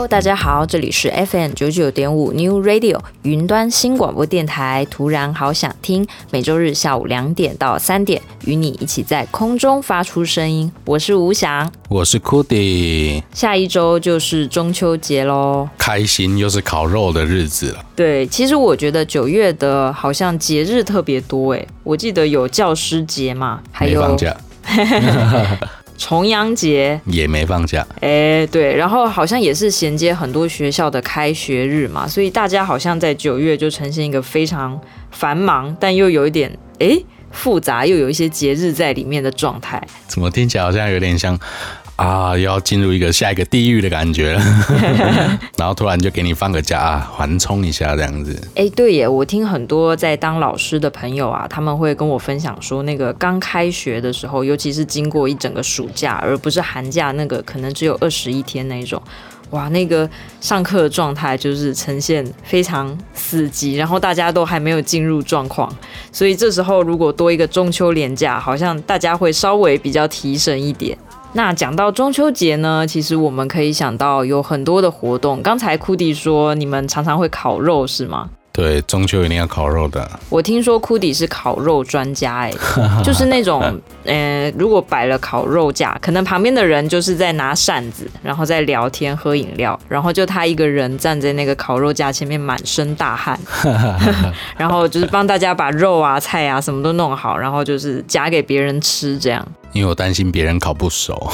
Hello，大家好，这里是 FM 九九点五 New Radio 云端新广播电台。突然好想听，每周日下午两点到三点，与你一起在空中发出声音。我是吴翔，我是 Cody。下一周就是中秋节喽，开心又是烤肉的日子了。对，其实我觉得九月的好像节日特别多诶，我记得有教师节嘛，还有放假。重阳节也没放假，哎，对，然后好像也是衔接很多学校的开学日嘛，所以大家好像在九月就呈现一个非常繁忙，但又有一点哎复杂，又有一些节日在里面的状态。怎么听起来好像有点像？啊，要进入一个下一个地狱的感觉了，然后突然就给你放个假，缓冲一下这样子。哎，对耶，我听很多在当老师的朋友啊，他们会跟我分享说，那个刚开学的时候，尤其是经过一整个暑假，而不是寒假那个可能只有二十一天那种，哇，那个上课的状态就是呈现非常死机，然后大家都还没有进入状况，所以这时候如果多一个中秋连假，好像大家会稍微比较提神一点。那讲到中秋节呢，其实我们可以想到有很多的活动。刚才库迪说你们常常会烤肉是吗？对，中秋一定要烤肉的。我听说库迪是烤肉专家哎，就是那种，呃，如果摆了烤肉架，可能旁边的人就是在拿扇子，然后在聊天喝饮料，然后就他一个人站在那个烤肉架前面满身大汗，然后就是帮大家把肉啊、菜啊什么都弄好，然后就是夹给别人吃这样。因为我担心别人烤不熟，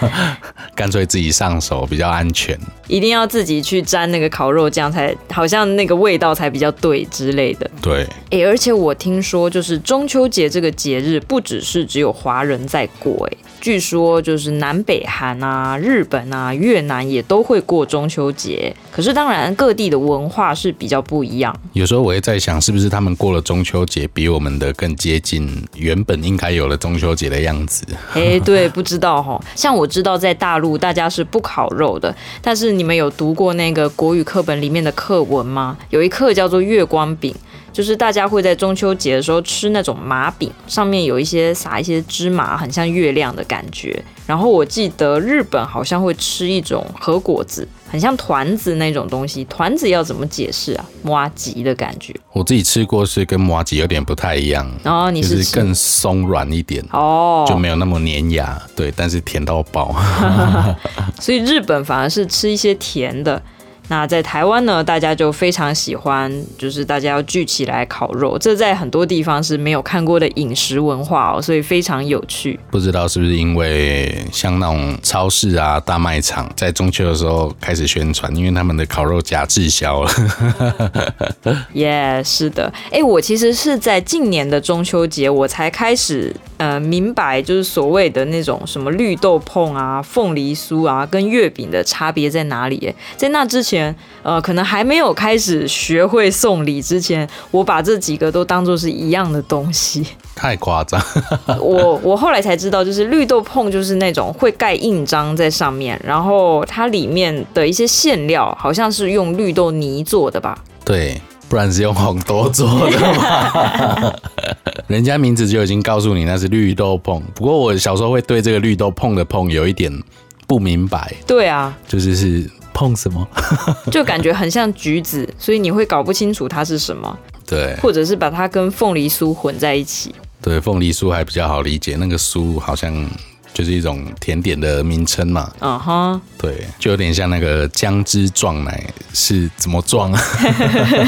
干脆自己上手比较安全。一定要自己去沾那个烤肉酱，才好像那个味道才比较对之类的。对，哎、欸，而且我听说，就是中秋节这个节日，不只是只有华人在过，哎。据说就是南北韩啊、日本啊、越南也都会过中秋节，可是当然各地的文化是比较不一样。有时候我也在想，是不是他们过了中秋节比我们的更接近原本应该有了中秋节的样子？哎，对，不知道哈。像我知道在大陆大家是不烤肉的，但是你们有读过那个国语课本里面的课文吗？有一课叫做月光饼。就是大家会在中秋节的时候吃那种麻饼，上面有一些撒一些芝麻，很像月亮的感觉。然后我记得日本好像会吃一种和果子，很像团子那种东西。团子要怎么解释啊？麻吉的感觉。我自己吃过是跟麻吉有点不太一样，然后你是，是更松软一点哦，就没有那么粘牙。对，但是甜到爆。所以日本反而是吃一些甜的。那在台湾呢，大家就非常喜欢，就是大家要聚起来烤肉，这在很多地方是没有看过的饮食文化哦，所以非常有趣。不知道是不是因为像那种超市啊、大卖场在中秋的时候开始宣传，因为他们的烤肉假滞销了。耶，yeah, 是的。哎，我其实是在近年的中秋节，我才开始呃明白，就是所谓的那种什么绿豆碰啊、凤梨酥啊，跟月饼的差别在哪里？在那之前。呃，可能还没有开始学会送礼之前，我把这几个都当做是一样的东西，太夸张。我我后来才知道，就是绿豆椪就是那种会盖印章在上面，然后它里面的一些馅料好像是用绿豆泥做的吧？对，不然是用红豆做的嘛。人家名字就已经告诉你那是绿豆椪。不过我小时候会对这个绿豆椪的椪有一点不明白。对啊，就是是。碰什么？就感觉很像橘子，所以你会搞不清楚它是什么。对，或者是把它跟凤梨酥混在一起。对，凤梨酥还比较好理解，那个酥好像就是一种甜点的名称嘛。嗯哼，对，就有点像那个姜汁撞奶是怎么撞啊？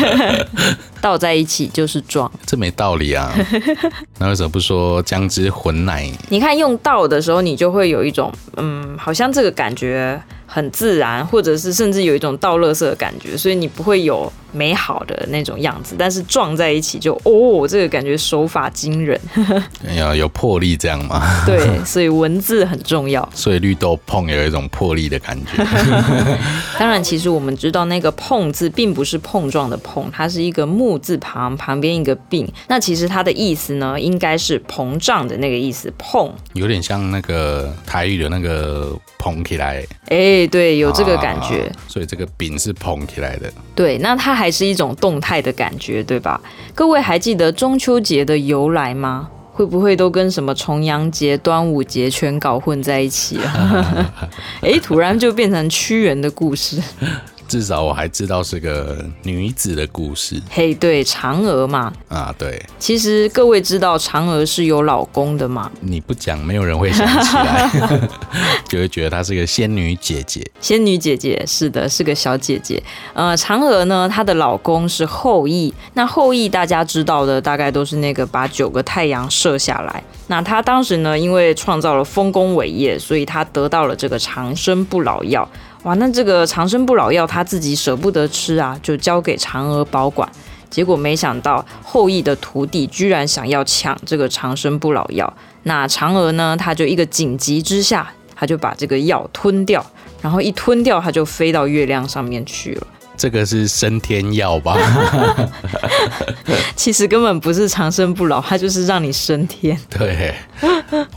倒在一起就是撞，这没道理啊。那为什么不说姜汁混奶？你看用倒的时候，你就会有一种嗯，好像这个感觉很自然，或者是甚至有一种倒垃圾的感觉，所以你不会有美好的那种样子。但是撞在一起就哦，这个感觉手法惊人，哎呀有魄力这样吗？对，所以文字很重要。所以绿豆碰有一种魄力的感觉。当然，其实我们知道那个碰字并不是碰撞的碰，它是一个木字旁旁边一个病。那其实它的意思呢，应该是膨胀的那个意思。碰有点像那个台语的那个捧起来。哎。对对，有这个感觉，啊、所以这个饼是捧起来的。对，那它还是一种动态的感觉，对吧？各位还记得中秋节的由来吗？会不会都跟什么重阳节、端午节全搞混在一起了？哎，突然就变成屈原的故事。至少我还知道是个女子的故事。嘿，对，嫦娥嘛。啊，对。其实各位知道嫦娥是有老公的吗？你不讲，没有人会想起来，就会觉得她是个仙女姐姐。仙女姐姐，是的，是个小姐姐。呃，嫦娥呢，她的老公是后羿。那后羿大家知道的，大概都是那个把九个太阳射下来。那他当时呢，因为创造了丰功伟业，所以他得到了这个长生不老药。哇，那这个长生不老药他自己舍不得吃啊，就交给嫦娥保管。结果没想到后羿的徒弟居然想要抢这个长生不老药，那嫦娥呢，他就一个紧急之下，他就把这个药吞掉，然后一吞掉，他就飞到月亮上面去了。这个是升天药吧？其实根本不是长生不老，它就是让你升天。对，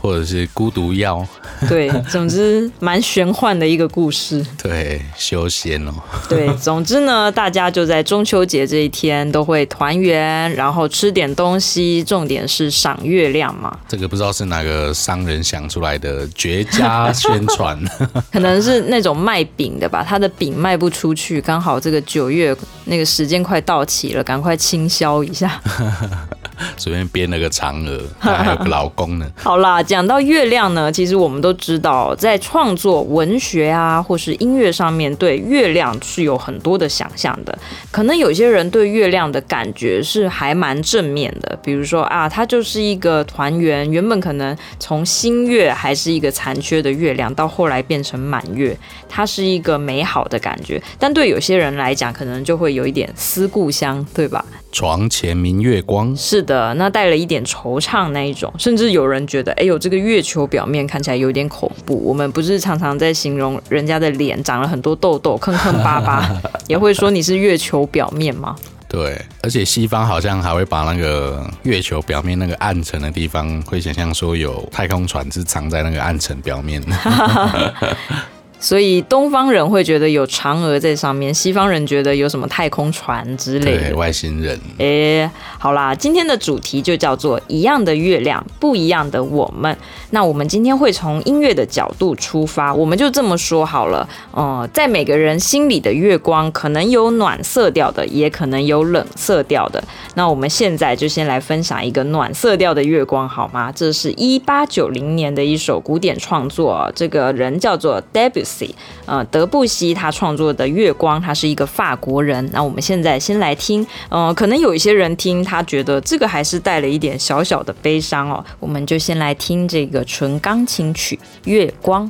或者是孤独药。对，总之蛮玄幻的一个故事。对，修仙哦。对，总之呢，大家就在中秋节这一天都会团圆，然后吃点东西，重点是赏月亮嘛。这个不知道是哪个商人想出来的绝佳宣传，可能是那种卖饼的吧，他的饼卖不出去，刚好这个九月那个时间快到期了，赶快清销一下。随便编了个嫦娥，还有个老公呢。好啦，讲到月亮呢，其实我们都知道，在创作文学啊，或是音乐上面，对月亮是有很多的想象的。可能有些人对月亮的感觉是还蛮正面的，比如说啊，它就是一个团圆，原本可能从新月还是一个残缺的月亮，到后来变成满月，它是一个美好的感觉。但对有些人来讲，可能就会有一点思故乡，对吧？床前明月光，是的，那带了一点惆怅那一种，甚至有人觉得，哎呦，这个月球表面看起来有点恐怖。我们不是常常在形容人家的脸长了很多痘痘、坑坑巴巴，也会说你是月球表面吗？对，而且西方好像还会把那个月球表面那个暗沉的地方，会想象说有太空船是藏在那个暗沉表面。所以东方人会觉得有嫦娥在上面，西方人觉得有什么太空船之类外星人。哎，好啦，今天的主题就叫做一样的月亮，不一样的我们。那我们今天会从音乐的角度出发，我们就这么说好了。呃，在每个人心里的月光，可能有暖色调的，也可能有冷色调的。那我们现在就先来分享一个暖色调的月光，好吗？这是一八九零年的一首古典创作，这个人叫做呃，德布西他创作的《月光》，他是一个法国人。那我们现在先来听，呃，可能有一些人听他觉得这个还是带了一点小小的悲伤哦。我们就先来听这个纯钢琴曲《月光》。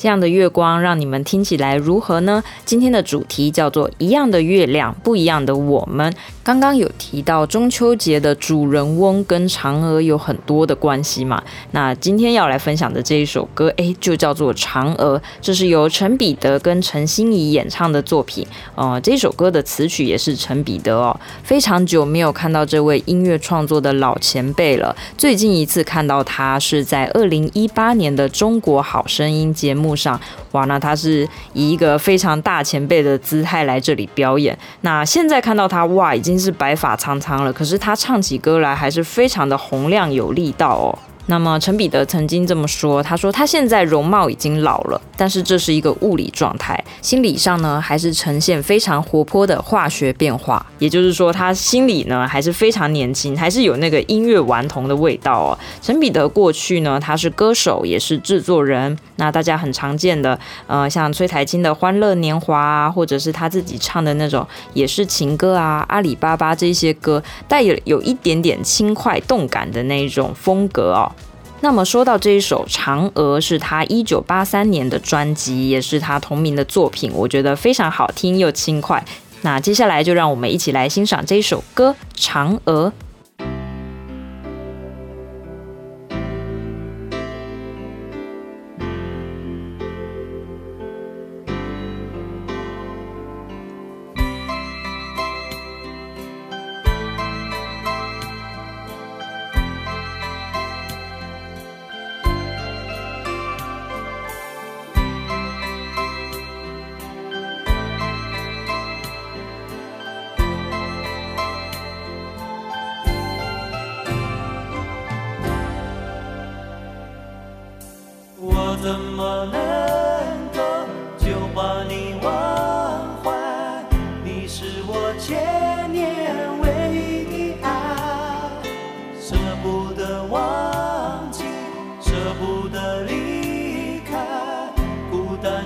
这样的月光让你们听起来如何呢？今天的主题叫做“一样的月亮，不一样的我们”。刚刚有提到中秋节的主人翁跟嫦娥有很多的关系嘛？那今天要来分享的这一首歌，诶，就叫做《嫦娥》，这是由陈彼得跟陈欣怡演唱的作品。呃，这首歌的词曲也是陈彼得哦。非常久没有看到这位音乐创作的老前辈了，最近一次看到他是在二零一八年的《中国好声音》节目上。哇，那他是以一个非常大前辈的姿态来这里表演。那现在看到他，哇，已经。是白发苍苍了，可是他唱起歌来还是非常的洪亮有力道哦。那么陈彼得曾经这么说，他说他现在容貌已经老了，但是这是一个物理状态，心理上呢还是呈现非常活泼的化学变化。也就是说，他心里呢还是非常年轻，还是有那个音乐顽童的味道哦。陈彼得过去呢，他是歌手，也是制作人。那大家很常见的，呃，像崔苔菁的《欢乐年华》啊，或者是他自己唱的那种也是情歌啊，《阿里巴巴》这些歌，带有有一点点轻快动感的那种风格哦。那么说到这一首《嫦娥》，是他一九八三年的专辑，也是他同名的作品，我觉得非常好听又轻快。那接下来就让我们一起来欣赏这一首歌《嫦娥》。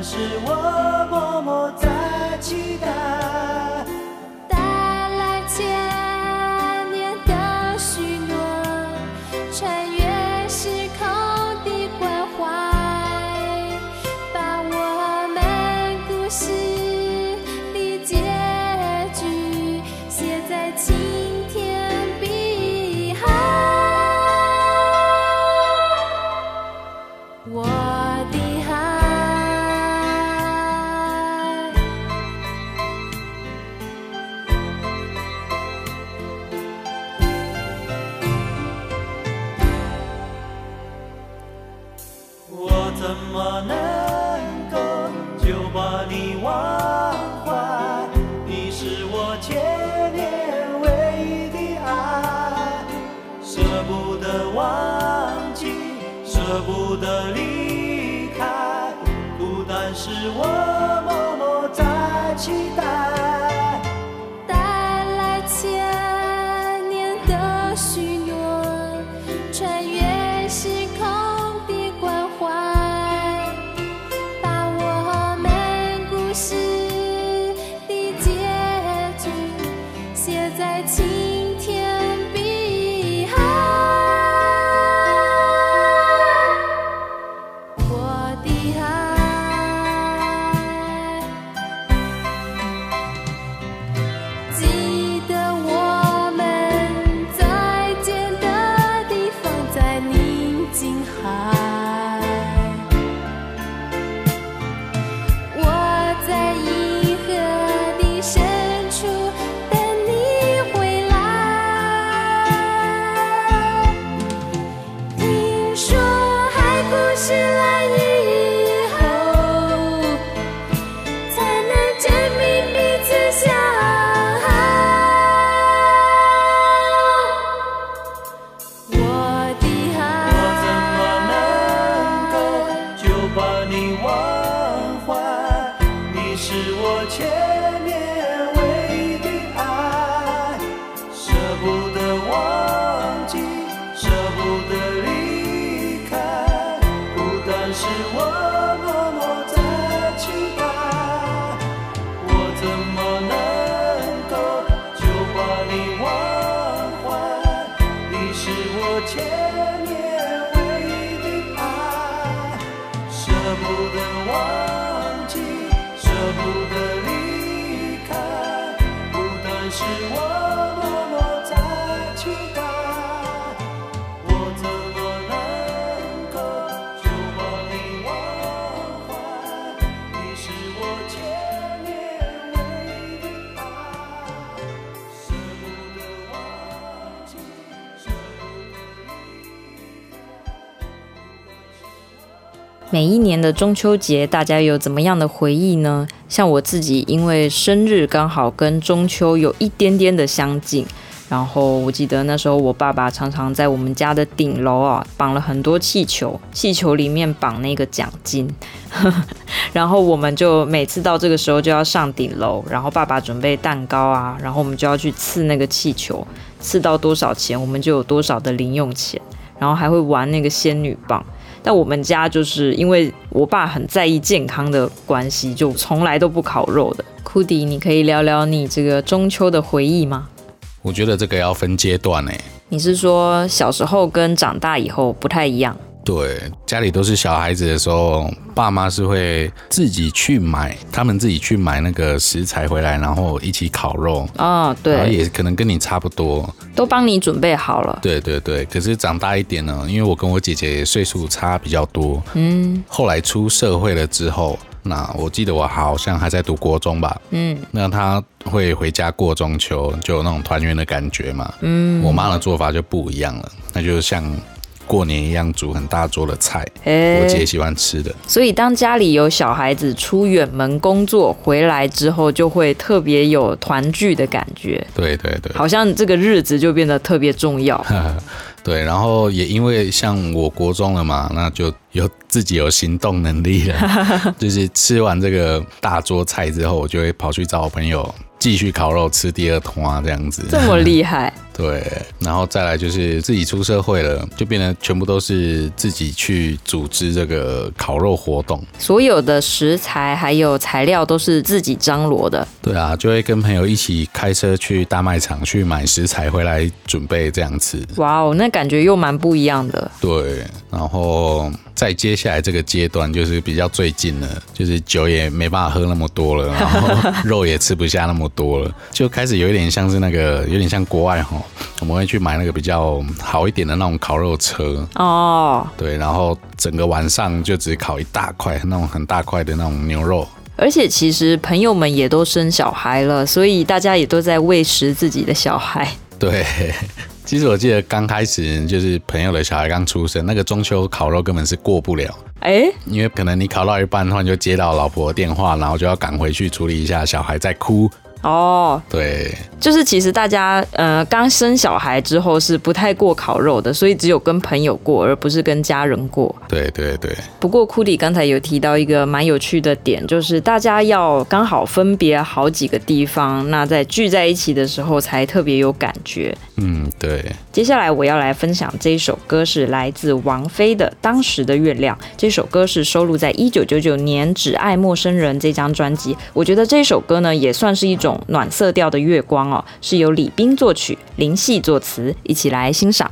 是我默默在期待。的中秋节，大家有怎么样的回忆呢？像我自己，因为生日刚好跟中秋有一点点的相近，然后我记得那时候我爸爸常常在我们家的顶楼啊绑了很多气球，气球里面绑那个奖金，然后我们就每次到这个时候就要上顶楼，然后爸爸准备蛋糕啊，然后我们就要去刺那个气球，刺到多少钱我们就有多少的零用钱，然后还会玩那个仙女棒。但我们家就是因为我爸很在意健康的关系，就从来都不烤肉的。库迪，你可以聊聊你这个中秋的回忆吗？我觉得这个要分阶段诶。你是说小时候跟长大以后不太一样？对，家里都是小孩子的时候，爸妈是会自己去买，他们自己去买那个食材回来，然后一起烤肉。哦，对，然后也可能跟你差不多，都帮你准备好了。对对对，可是长大一点呢，因为我跟我姐姐岁数差比较多，嗯，后来出社会了之后，那我记得我好像还在读国中吧，嗯，那他会回家过中秋，就有那种团圆的感觉嘛，嗯，我妈的做法就不一样了，那就像。过年一样煮很大桌的菜，欸，我姐喜欢吃的。所以当家里有小孩子出远门工作回来之后，就会特别有团聚的感觉。对对对，好像这个日子就变得特别重要。对，然后也因为像我国中了嘛，那就有自己有行动能力了，就是吃完这个大桌菜之后，我就会跑去找我朋友。继续烤肉吃第二桶啊，这样子这么厉害？对，然后再来就是自己出社会了，就变得全部都是自己去组织这个烤肉活动，所有的食材还有材料都是自己张罗的。对啊，就会跟朋友一起开车去大卖场去买食材回来准备这样子。哇哦，那感觉又蛮不一样的。对，然后。在接下来这个阶段，就是比较最近了，就是酒也没办法喝那么多了，然后 肉也吃不下那么多了，就开始有一点像是那个，有点像国外哈，我们会去买那个比较好一点的那种烤肉车。哦，对，然后整个晚上就只烤一大块那种很大块的那种牛肉，而且其实朋友们也都生小孩了，所以大家也都在喂食自己的小孩，对。其实我记得刚开始就是朋友的小孩刚出生，那个中秋烤肉根本是过不了，哎，因为可能你烤到一半的话，你就接到老婆的电话，然后就要赶回去处理一下小孩在哭。哦，对，就是其实大家呃刚生小孩之后是不太过烤肉的，所以只有跟朋友过，而不是跟家人过。对对对。不过库里刚才有提到一个蛮有趣的点，就是大家要刚好分别好几个地方，那在聚在一起的时候才特别有感觉。嗯，对。接下来我要来分享这一首歌，是来自王菲的《当时的月亮》。这首歌是收录在一九九九年《只爱陌生人》这张专辑。我觉得这首歌呢，也算是一种。暖色调的月光哦，是由李冰作曲，林夕作词，一起来欣赏。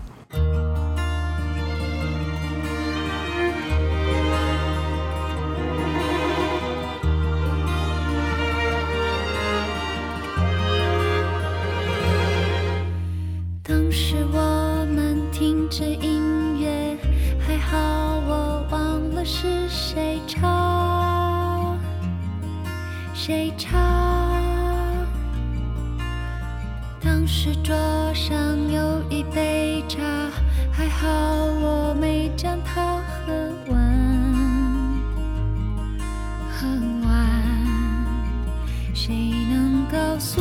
当时我们听着音乐，还好我忘了是谁唱谁唱，是。桌上有一杯茶，还好我没将它喝完，喝完。谁能告诉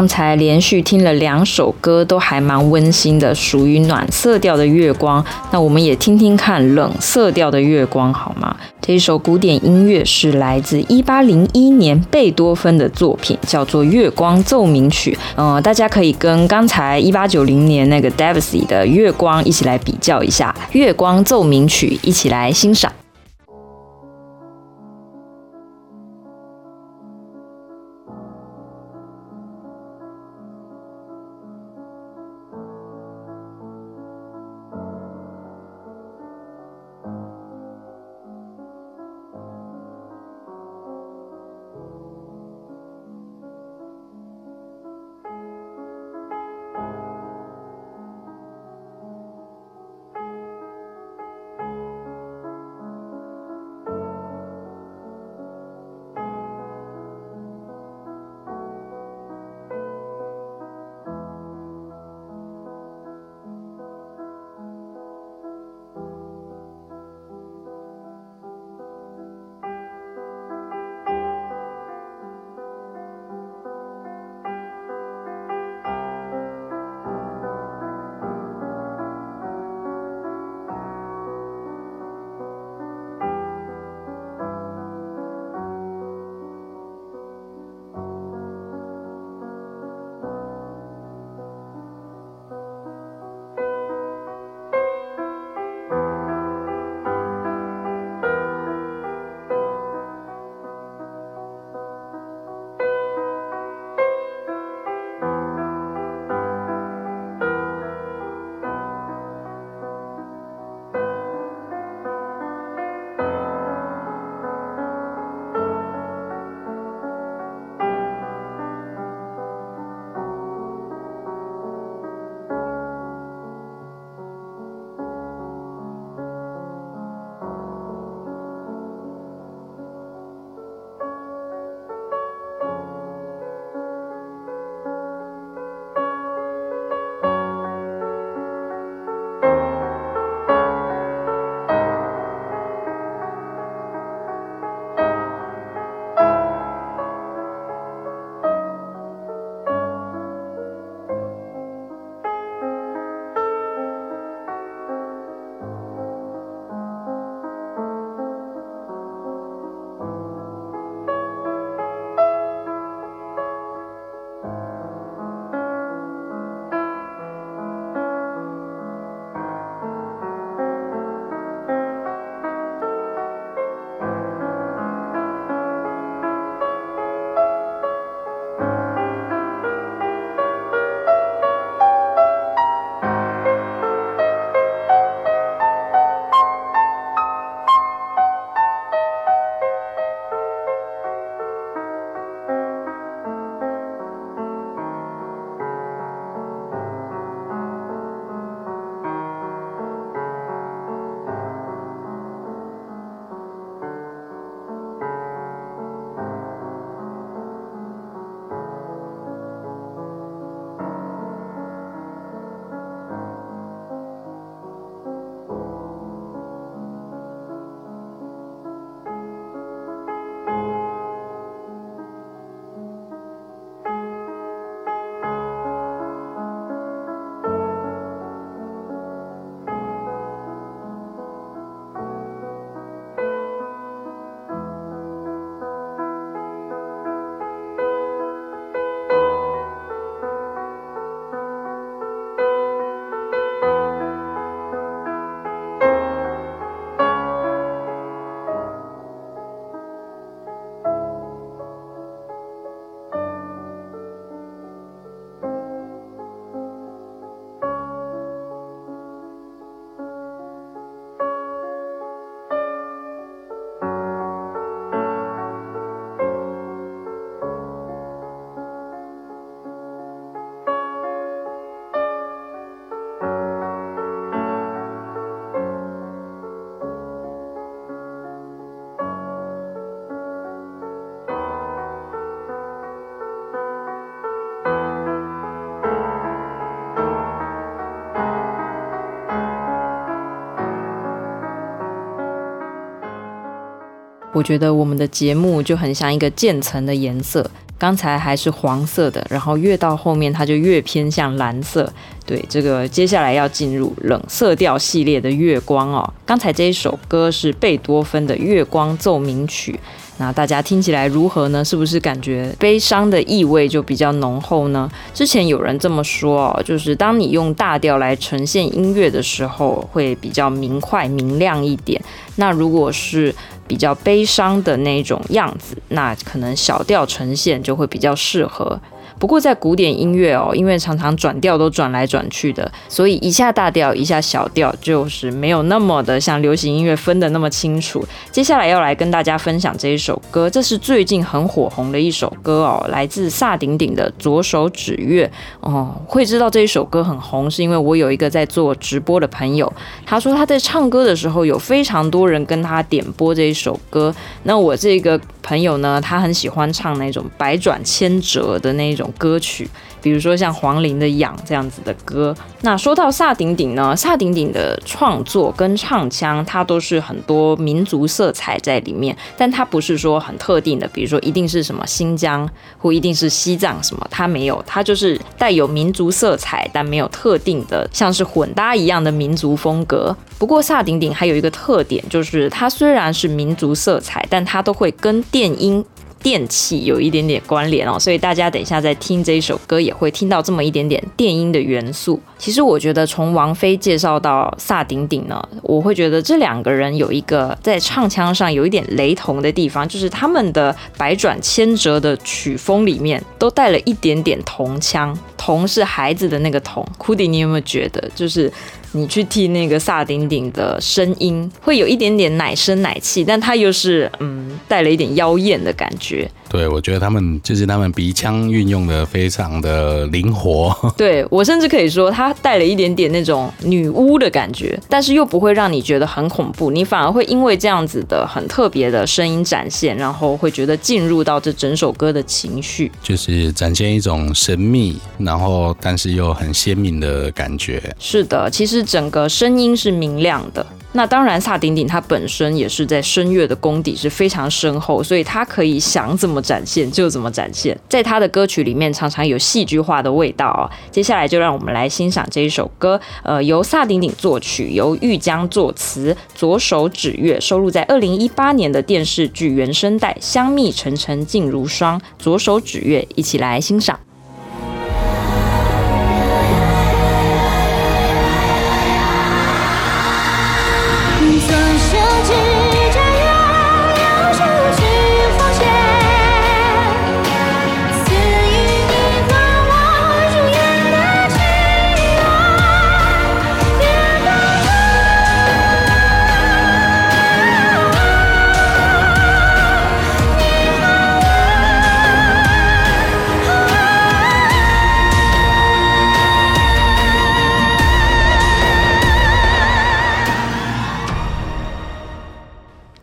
刚才连续听了两首歌，都还蛮温馨的，属于暖色调的月光。那我们也听听看冷色调的月光好吗？这一首古典音乐是来自一八零一年贝多芬的作品，叫做《月光奏鸣曲》。呃，大家可以跟刚才一八九零年那个 Debussy 的《月光》一起来比较一下，《月光奏鸣曲》一起来欣赏。我觉得我们的节目就很像一个渐层的颜色，刚才还是黄色的，然后越到后面它就越偏向蓝色。对，这个接下来要进入冷色调系列的月光哦。刚才这一首歌是贝多芬的《月光奏鸣曲》。那大家听起来如何呢？是不是感觉悲伤的意味就比较浓厚呢？之前有人这么说哦，就是当你用大调来呈现音乐的时候，会比较明快明亮一点。那如果是比较悲伤的那种样子，那可能小调呈现就会比较适合。不过在古典音乐哦，因为常常转调都转来转去的，所以一下大调一下小调，就是没有那么的像流行音乐分得那么清楚。接下来要来跟大家分享这一首歌，这是最近很火红的一首歌哦，来自萨顶顶的《左手指月》哦。会知道这一首歌很红，是因为我有一个在做直播的朋友，他说他在唱歌的时候有非常多人跟他点播这一首歌。那我这个朋友呢，他很喜欢唱那种百转千折的那种。歌曲，比如说像黄龄的《痒》这样子的歌。那说到萨顶顶呢，萨顶顶的创作跟唱腔，它都是很多民族色彩在里面，但它不是说很特定的，比如说一定是什么新疆或一定是西藏什么，它没有，它就是带有民族色彩，但没有特定的像是混搭一样的民族风格。不过萨顶顶还有一个特点，就是它虽然是民族色彩，但它都会跟电音。电器有一点点关联哦，所以大家等一下在听这一首歌也会听到这么一点点电音的元素。其实我觉得从王菲介绍到萨顶顶呢，我会觉得这两个人有一个在唱腔上有一点雷同的地方，就是他们的百转千折的曲风里面都带了一点点童腔，童是孩子的那个童。库迪，你有没有觉得就是？你去听那个萨顶顶的声音，会有一点点奶声奶气，但它又是嗯带了一点妖艳的感觉。对，我觉得他们就是他们鼻腔运用的非常的灵活。对，我甚至可以说，它带了一点点那种女巫的感觉，但是又不会让你觉得很恐怖，你反而会因为这样子的很特别的声音展现，然后会觉得进入到这整首歌的情绪，就是展现一种神秘，然后但是又很鲜明的感觉。是的，其实整个声音是明亮的。那当然，萨顶顶他本身也是在声乐的功底是非常深厚，所以他可以想怎么展现就怎么展现。在他的歌曲里面，常常有戏剧化的味道哦。接下来就让我们来欣赏这一首歌，呃，由萨顶顶作曲，由玉江作词，《左手指月》收录在二零一八年的电视剧原声带《香蜜沉沉烬如霜》，《左手指月》，一起来欣赏。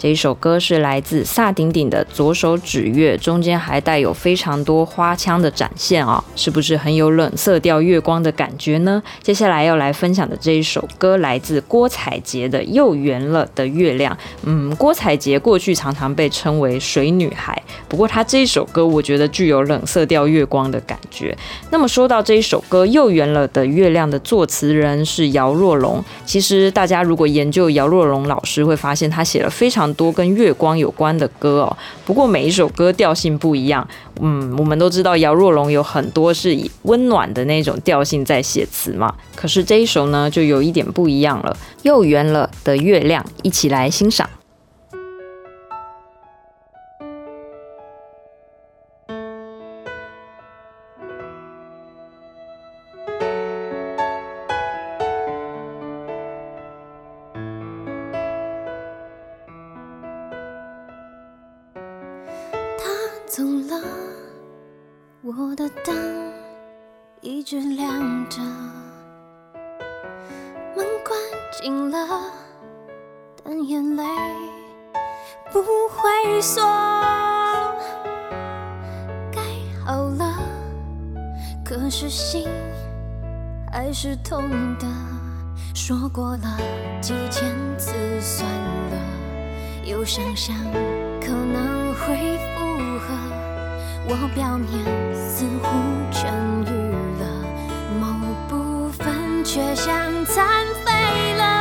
这一首歌是来自萨顶顶的《左手指月》，中间还带有非常多花腔的展现啊、哦，是不是很有冷色调月光的感觉呢？接下来要来分享的这一首歌来自郭采洁的《又圆了的月亮》。嗯，郭采洁过去常常被称为水女孩，不过她这一首歌我觉得具有冷色调月光的感觉。那么说到这一首歌《又圆了的月亮》的作词人是姚若龙，其实大家如果研究姚若龙老师，会发现他写了非常多跟月光有关的歌哦，不过每一首歌调性不一样。嗯，我们都知道姚若龙有很多是以温暖的那种调性在写词嘛，可是这一首呢就有一点不一样了。又圆了的月亮，一起来欣赏。我的灯一直亮着，门关紧了，但眼泪不会锁。盖好了，可是心还是痛的。说过了几千次算了，又想想。可能会，我表面似乎痊愈了，某部分却像残废了。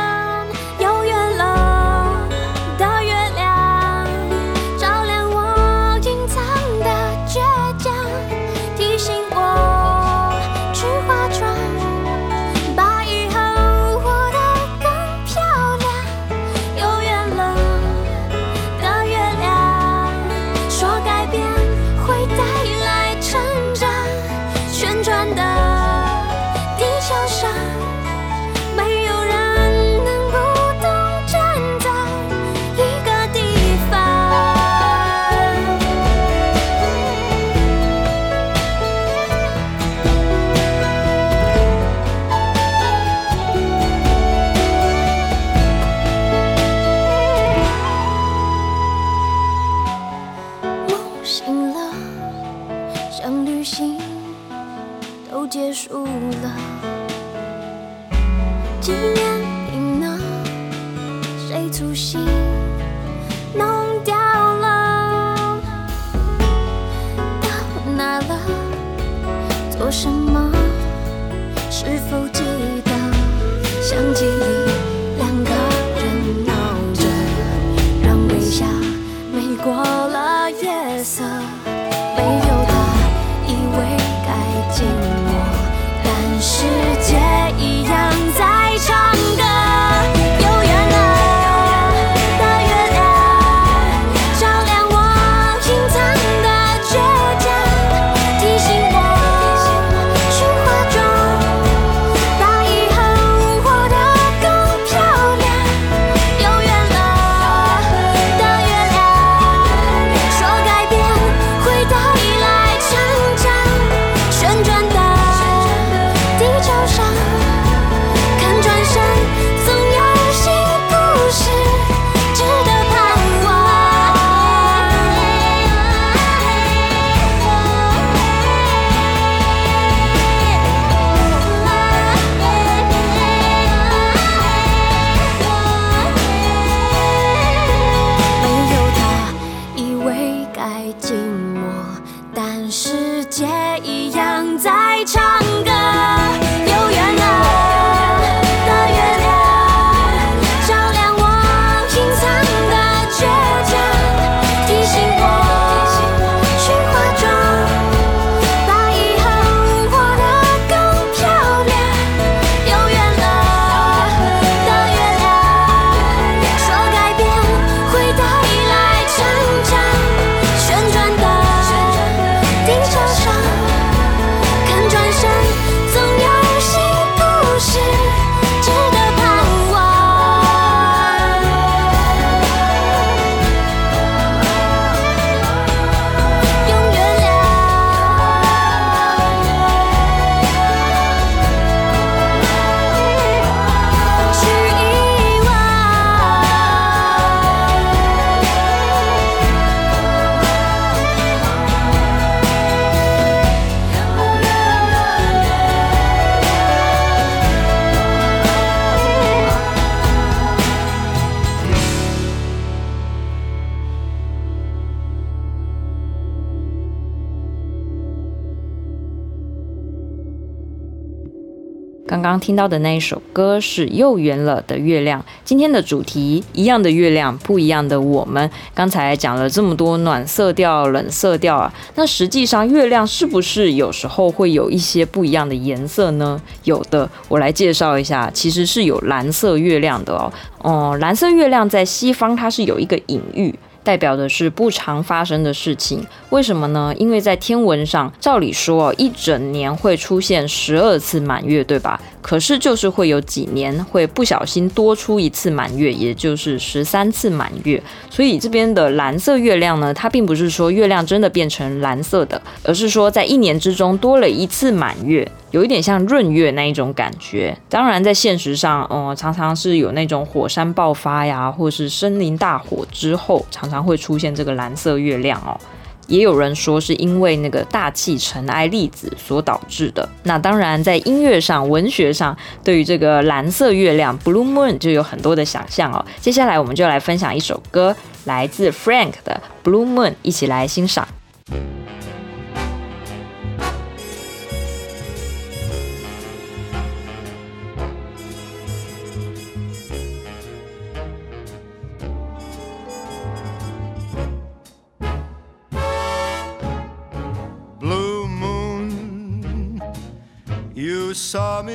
听到的那一首歌是《又圆了的月亮》。今天的主题一样的月亮，不一样的我们。刚才讲了这么多暖色调、冷色调啊，那实际上月亮是不是有时候会有一些不一样的颜色呢？有的，我来介绍一下，其实是有蓝色月亮的哦。哦、蓝色月亮在西方它是有一个隐喻。代表的是不常发生的事情，为什么呢？因为在天文上，照理说一整年会出现十二次满月，对吧？可是就是会有几年会不小心多出一次满月，也就是十三次满月。所以这边的蓝色月亮呢，它并不是说月亮真的变成蓝色的，而是说在一年之中多了一次满月。有一点像闰月那一种感觉，当然在现实上，嗯，常常是有那种火山爆发呀，或是森林大火之后，常常会出现这个蓝色月亮哦。也有人说是因为那个大气尘埃粒子所导致的。那当然，在音乐上、文学上，对于这个蓝色月亮 （Blue Moon） 就有很多的想象哦。接下来，我们就来分享一首歌，来自 Frank 的《Blue Moon》，一起来欣赏。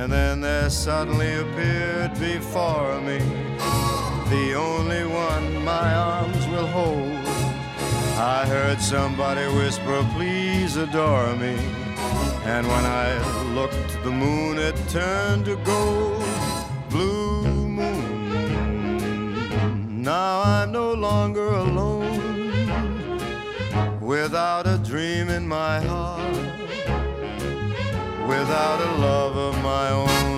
And then there suddenly appeared before me the only one my arms will hold. I heard somebody whisper, Please adore me. And when I looked, the moon had turned to gold. Blue moon. Now I'm no longer alone without a dream in my heart without a love of my own.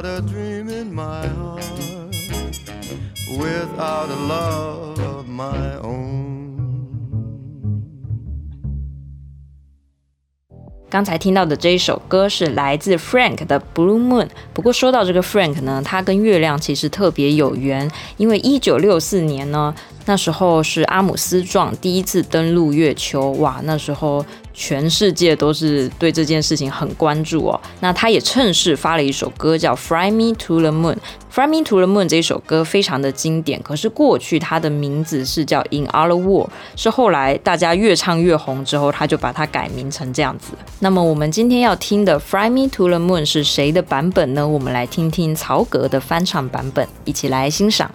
got a dream in my heart, without a love of my own. 刚才听到的这一首歌是来自 Frank 的 Blue Moon。不过说到这个 Frank 呢，他跟月亮其实特别有缘，因为一九六四年呢，那时候是阿姆斯壮第一次登陆月球，哇，那时候全世界都是对这件事情很关注哦。那他也趁势发了一首歌叫《Fly Me to the Moon》。《Fly Me to the Moon》这首歌非常的经典，可是过去它的名字是叫《In Our World》，是后来大家越唱越红之后，他就把它改名成这样子。那么我们今天要听的《Fly Me to the Moon》是谁的版本呢？我们来听听曹格的翻唱版本，一起来欣赏。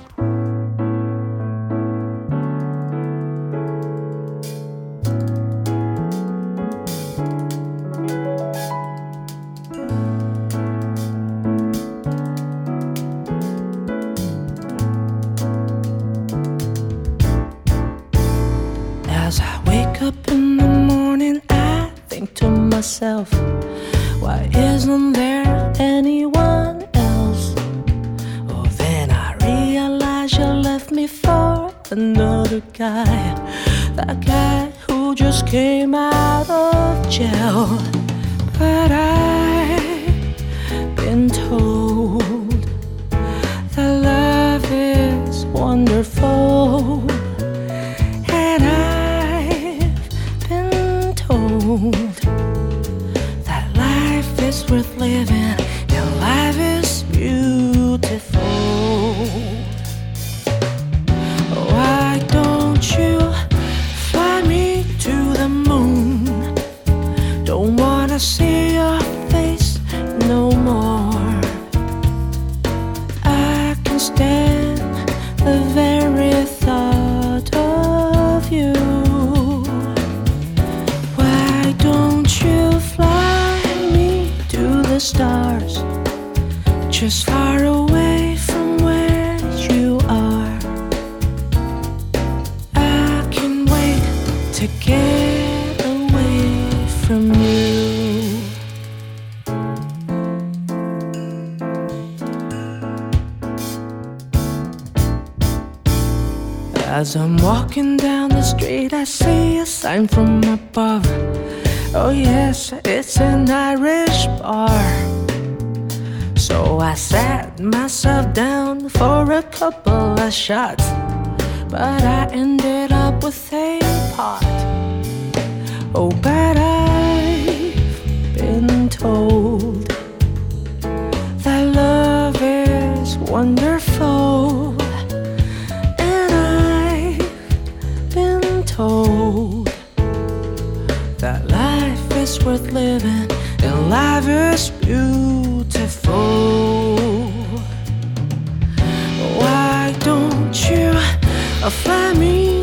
As I'm walking down the street, I see a sign from above. Oh, yes, it's an Irish bar. So I sat myself down for a couple of shots, but I ended up with a pot. Oh, but I've been told that love is wonderful, worth living and life is beautiful. Why don't you fly me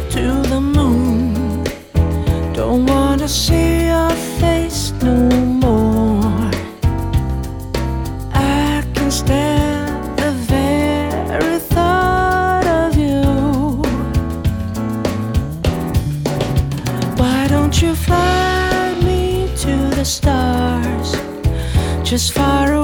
far away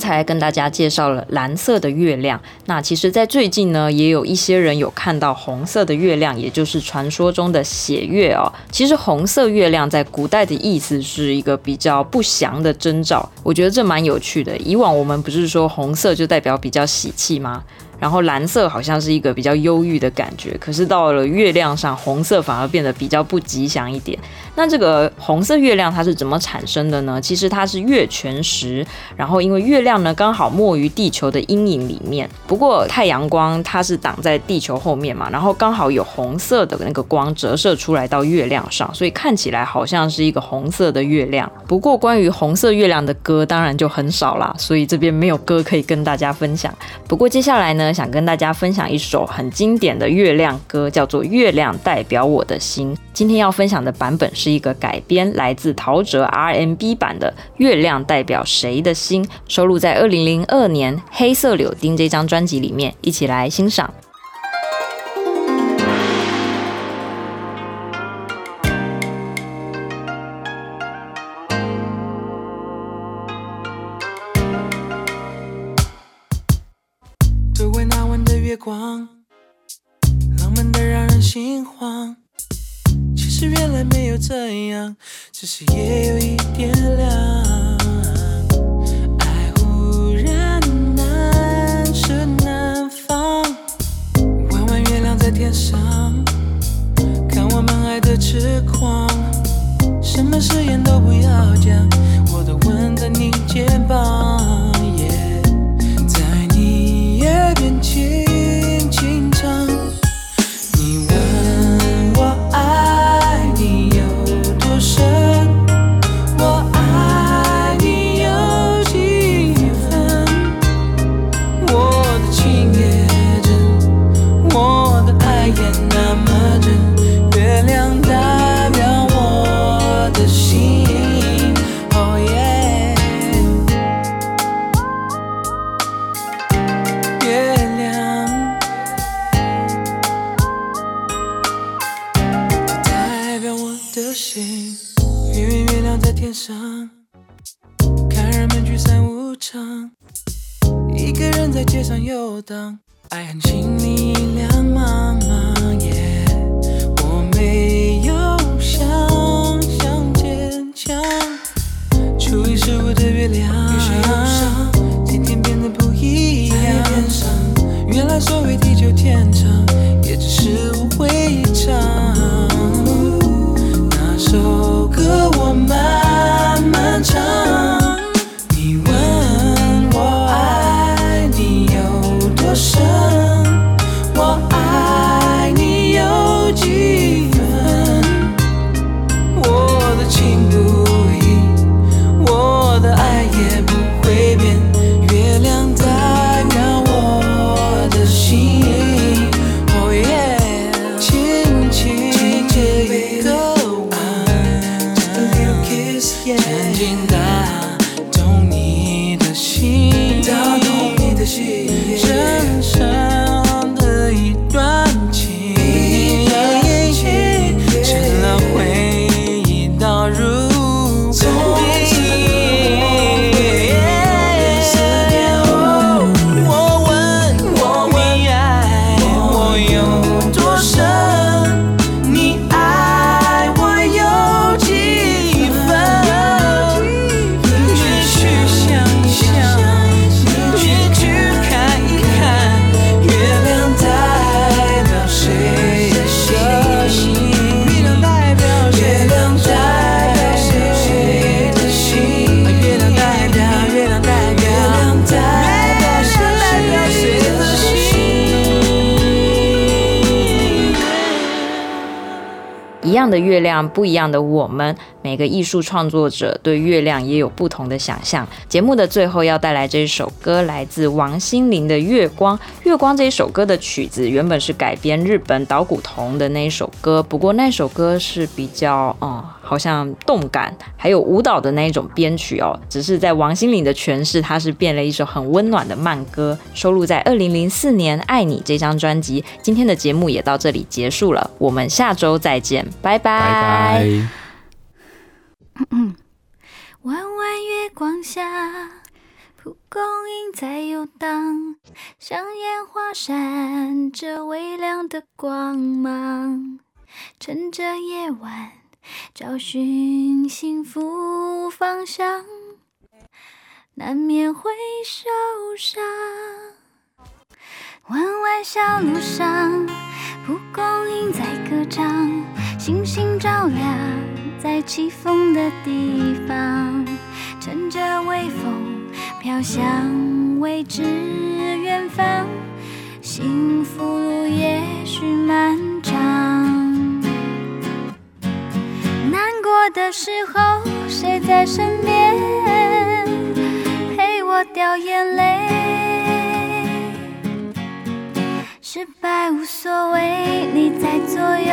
才跟大家介绍了蓝色的月亮，那其实，在最近呢，也有一些人有看到红色的月亮，也就是传说中的血月哦。其实红色月亮在古代的意思是一个比较不祥的征兆，我觉得这蛮有趣的。以往我们不是说红色就代表比较喜气吗？然后蓝色好像是一个比较忧郁的感觉，可是到了月亮上，红色反而变得比较不吉祥一点。那这个红色月亮它是怎么产生的呢？其实它是月全食，然后因为月亮呢刚好没于地球的阴影里面，不过太阳光它是挡在地球后面嘛，然后刚好有红色的那个光折射出来到月亮上，所以看起来好像是一个红色的月亮。不过关于红色月亮的歌当然就很少啦，所以这边没有歌可以跟大家分享。不过接下来呢，想跟大家分享一首很经典的月亮歌，叫做《月亮代表我的心》。今天要分享的版本是一个改编，来自陶喆 R&B 版的《月亮代表谁的心》，收录在二零零二年《黑色柳丁》这张专辑里面，一起来欣赏。其实原来没有这样，只是夜有一点凉。爱忽然难舍难放，弯弯月亮在天上，看我们爱的痴狂。什么誓言都不要讲，上游荡，爱恨情理两茫茫。的月亮，不一样的我们。每个艺术创作者对月亮也有不同的想象。节目的最后要带来这一首歌，来自王心凌的《月光》。《月光》这一首歌的曲子原本是改编日本岛谷瞳的那一首歌，不过那首歌是比较嗯，好像动感，还有舞蹈的那一种编曲哦。只是在王心凌的诠释，它是变了一首很温暖的慢歌，收录在二零零四年《爱你》这张专辑。今天的节目也到这里结束了，我们下周再见，拜。拜拜。弯弯月光下，蒲公英在游荡，像烟花闪着微亮的光芒。趁着夜晚，找寻幸福方向，难免会受伤。弯弯小路上，蒲公英在歌唱，星星照亮在起风的地方。乘着微风飘向未知远方，幸福路也许漫长。难过的时候，谁在身边陪我掉眼泪？失败无所谓，你在左右，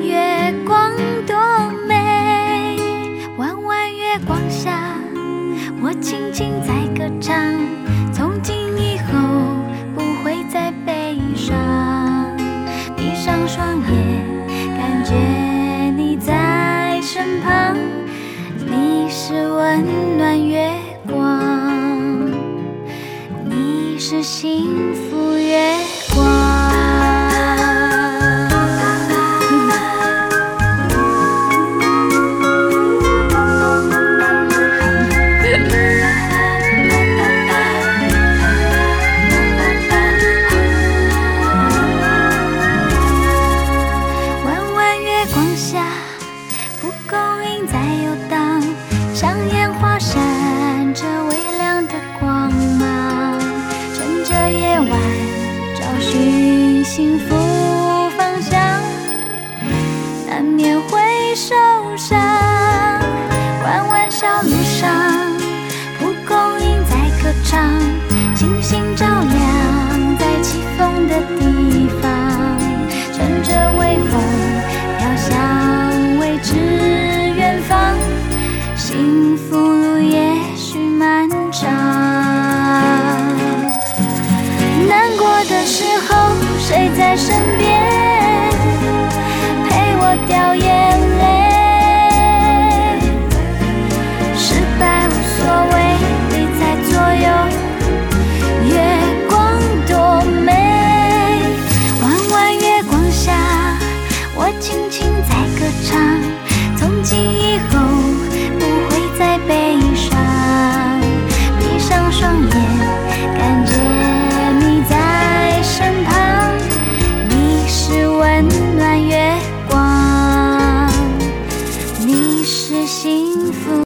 月光多美。弯弯月光下，我轻轻在歌唱。从今以后不会再悲伤，闭上双眼，感觉你在身旁。你是温暖月光，你是幸福